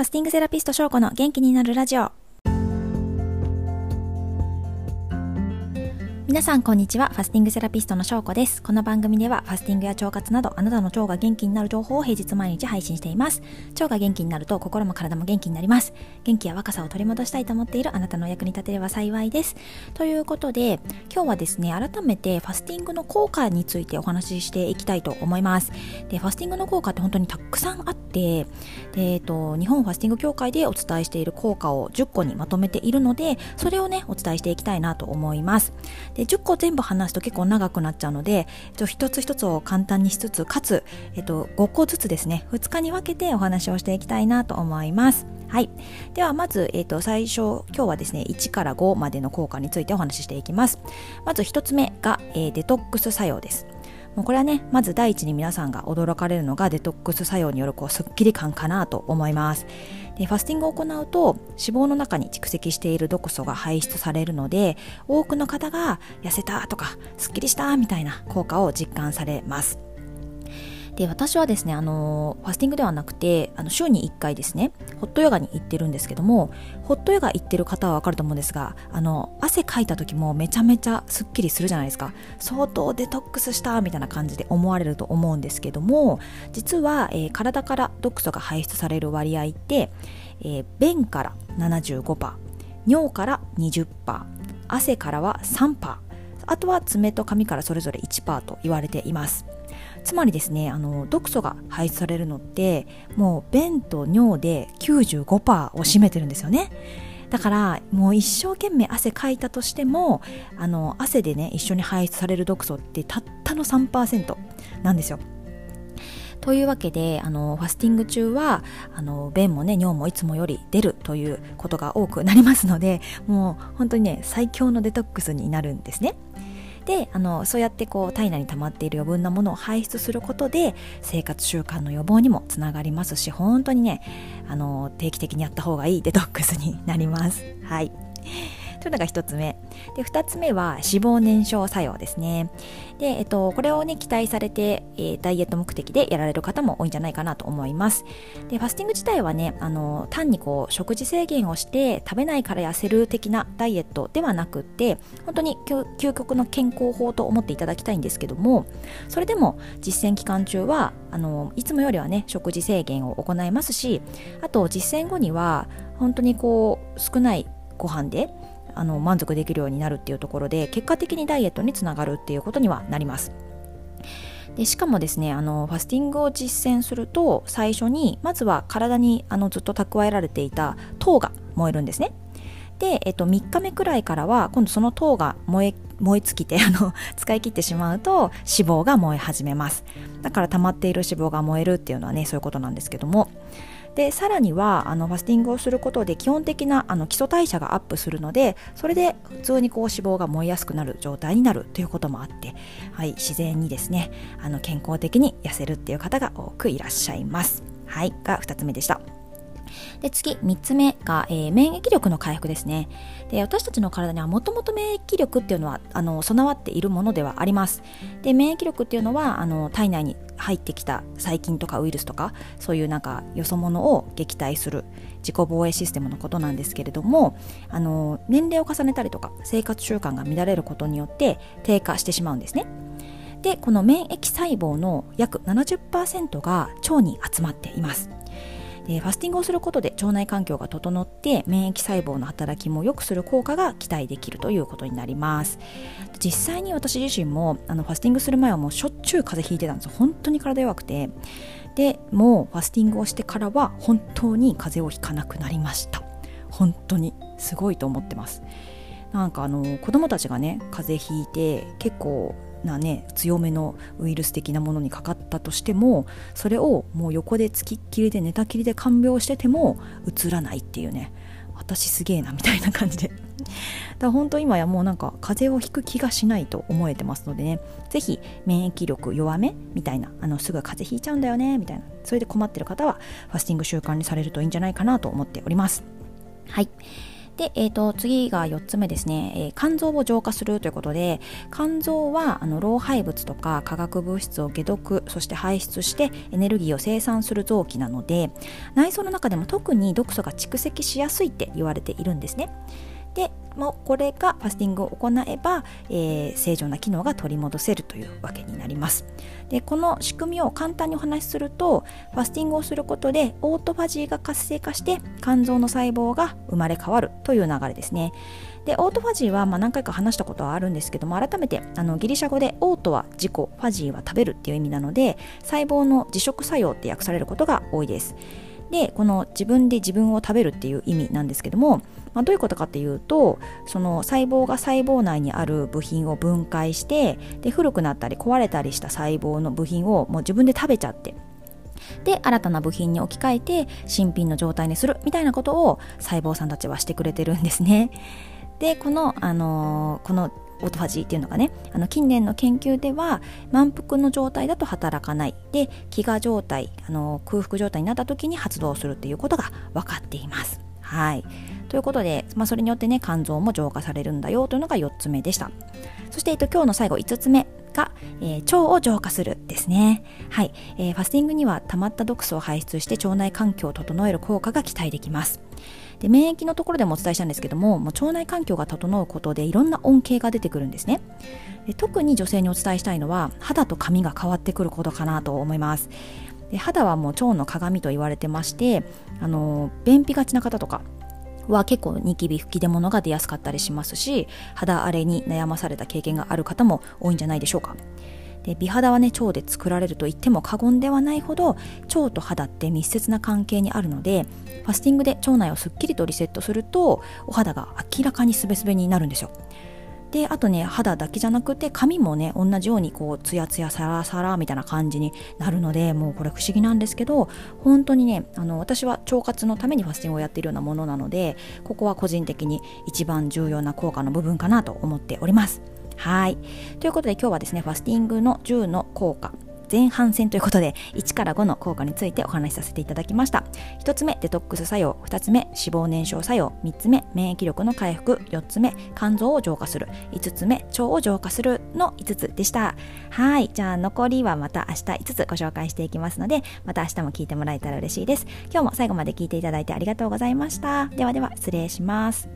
ファスティングセラピスト翔子の元気になるラジオ。皆さんこんにちは。ファスティングセラピストの翔子です。この番組ではファスティングや腸活などあなたの腸が元気になる情報を平日毎日配信しています。腸が元気になると心も体も元気になります。元気や若さを取り戻したいと思っているあなたのお役に立てれば幸いです。ということで今日はですね改めてファスティングの効果についてお話ししていきたいと思います。でファスティングの効果って本当にたくさんあってで、えっと、日本ファスティング協会でお伝えしている効果を10個にまとめているのでそれをねお伝えしていきたいなと思いますで10個全部話すと結構長くなっちゃうので、えっと、一つ一つを簡単にしつつかつ、えっと、5個ずつですね2日に分けてお話をしていきたいなと思いますはい。では、まず、えっ、と、最初、今日はですね、1から5までの効果についてお話ししていきます。まず1つ目が、えー、デトックス作用です。もうこれはね、まず第一に皆さんが驚かれるのがデトックス作用によるこうすっきり感かなと思います。でファスティングを行うと脂肪の中に蓄積している毒素が排出されるので多くの方が痩せたとかすっきりしたみたいな効果を実感されます。で私はですねあのファスティングではなくてあの週に1回ですねホットヨガに行ってるんですけどもホットヨガ行ってる方はわかると思うんですがあの汗かいた時もめちゃめちゃすっきりするじゃないですか。相当デトックスしたみたいな感じで思われると思うんですけども実は、えー、体から毒素が排出される割合って、えー、便から75%尿から20%汗からは3%あとは爪と髪からそれぞれ1%と言われています。つまりですねあの毒素が排出されるのってもう便と尿で95%を占めてるんですよねだからもう一生懸命汗かいたとしてもあの汗でね一緒に排出される毒素ってたったの3%なんですよというわけであのファスティング中はあの便もね尿もいつもより出るということが多くなりますのでもう本当にね最強のデトックスになるんですね。であのそうやってこう体内に溜まっている余分なものを排出することで生活習慣の予防にもつながりますし本当にねあの定期的にやった方がいいデトックスになります。はいというのが1つ目。で、2つ目は脂肪燃焼作用ですね。で、えっと、これをね、期待されて、えー、ダイエット目的でやられる方も多いんじゃないかなと思います。で、ファスティング自体はね、あの、単にこう、食事制限をして食べないから痩せる的なダイエットではなくって、本当に究極の健康法と思っていただきたいんですけども、それでも実践期間中は、あの、いつもよりはね、食事制限を行いますし、あと実践後には、本当にこう、少ないご飯であの満足できるようになるっていうところで結果的にダイエットにつながるっていうことにはなります。でしかもですねあのファスティングを実践すると最初にまずは体にあのずっと蓄えられていた糖が燃えるんですね。で、えっと、3日目くらいからは今度その糖が燃え燃え尽きてあの 使い切ってしまうと脂肪が燃え始めます。だから溜まっている脂肪が燃えるっていうのはねそういうことなんですけども。でさらにはあのファスティングをすることで基本的なあの基礎代謝がアップするのでそれで普通にこう脂肪が燃えやすくなる状態になるということもあって、はい、自然にですねあの健康的に痩せるっていう方が多くいらっしゃいます。はい、が2つ目でした。で次3つ目が、えー、免疫力の回復ですね。で私たちの体にはもともと免疫力っていうのはあの備わっているものではあります。で免疫力っていうのはあの体内に入ってきた細菌とかウイルスとかそういうなんかよそ者を撃退する自己防衛システムのことなんですけれどもあの年齢を重ねたりとか生活習慣が乱れることによって低下してしまうんですね。でこの免疫細胞の約70%が腸に集まっています。でファスティングをすることで腸内環境が整って免疫細胞の働きも良くする効果が期待できるということになります。実際に私自身もあのファスティングする前はもうしょっちゅう風邪ひいてたんです本当に体弱くて。でもうファスティングをしてからは本当に風邪をひかなくなりました。本当にすごいと思ってます。なんかあの子供たちがね風邪ひいて結構なね強めのウイルス的なものにかかったとしてもそれをもう横でつきっきりで寝たきりで看病しててもうつらないっていうね。私すげえなみたいな感じで。だから本当今やもうなんか風邪をひく気がしないと思えてますのでね。是非免疫力弱めみたいなあのすぐ風邪ひいちゃうんだよねみたいな。それで困ってる方はファスティング習慣にされるといいんじゃないかなと思っております。はい。で、えー、と次が4つ目ですね、えー、肝臓を浄化するということで肝臓はあの老廃物とか化学物質を解毒そして排出してエネルギーを生産する臓器なので内臓の中でも特に毒素が蓄積しやすいって言われているんですね。でもこれがファスティングを行えば、えー、正常な機能が取り戻せるというわけになります。でこの仕組みを簡単にお話しするとファスティングをすることでオートファジーが活性化して肝臓の細胞が生まれ変わるという流れですね。でオートファジーはま何回か話したことはあるんですけども改めてあのギリシャ語でオートは自己ファジーは食べるっていう意味なので細胞の自食作用って訳されることが多いです。でこの自分で自分を食べるっていう意味なんですけども、まあ、どういうことかっていうとその細胞が細胞内にある部品を分解してで古くなったり壊れたりした細胞の部品をもう自分で食べちゃってで新たな部品に置き換えて新品の状態にするみたいなことを細胞さんたちはしてくれてるんですね。でこの、あのー、このオートファジーっていうのがねあの近年の研究では満腹の状態だと働かないで飢餓状態あの空腹状態になった時に発動するっていうことが分かっています。はい。ということで、まあ、それによってね肝臓も浄化されるんだよというのが4つ目でした。そして、えっと、今日の最後5つ目が、えー、腸を浄化するですね。はい、えー、ファスティングには溜まった毒素を排出して腸内環境を整える効果が期待できます。で免疫のところでもお伝えしたんですけどももう腸内環境が整うことでいろんな恩恵が出てくるんですね。で特に女性にお伝えしたいのは肌と髪が変わってくることかなと思います。で肌はもう腸の鏡と言われてましてあの便秘がちな方とかは結構ニキビ吹き出物が出やすかったりしますし肌荒れに悩まされた経験がある方も多いんじゃないでしょうか。で美肌はね腸で作られると言っても過言ではないほど腸と肌って密接な関係にあるのでファスティングで腸内をすっきりとリセットするとお肌が明らかにスベスベになるんですよ。であとね肌だけじゃなくて髪もね同じようにこうツヤツヤサラサラみたいな感じになるのでもうこれ不思議なんですけど本当にねあの私は腸活のためにファスティングをやっているようなものなのでここは個人的に一番重要な効果の部分かなと思っております。はい。ということで今日はですねファスティングの10の効果前半戦ということで1から5の効果についてお話しさせていただきました。1つ目デトックス作用。2つ目脂肪燃焼作用。3つ目免疫力の回復。4つ目肝臓を浄化する。5つ目腸を浄化する。の5つでした。はい。じゃあ残りはまた明日5つご紹介していきますのでまた明日も聞いてもらえたら嬉しいです。今日も最後まで聞いていただいてありがとうございました。ではでは失礼します。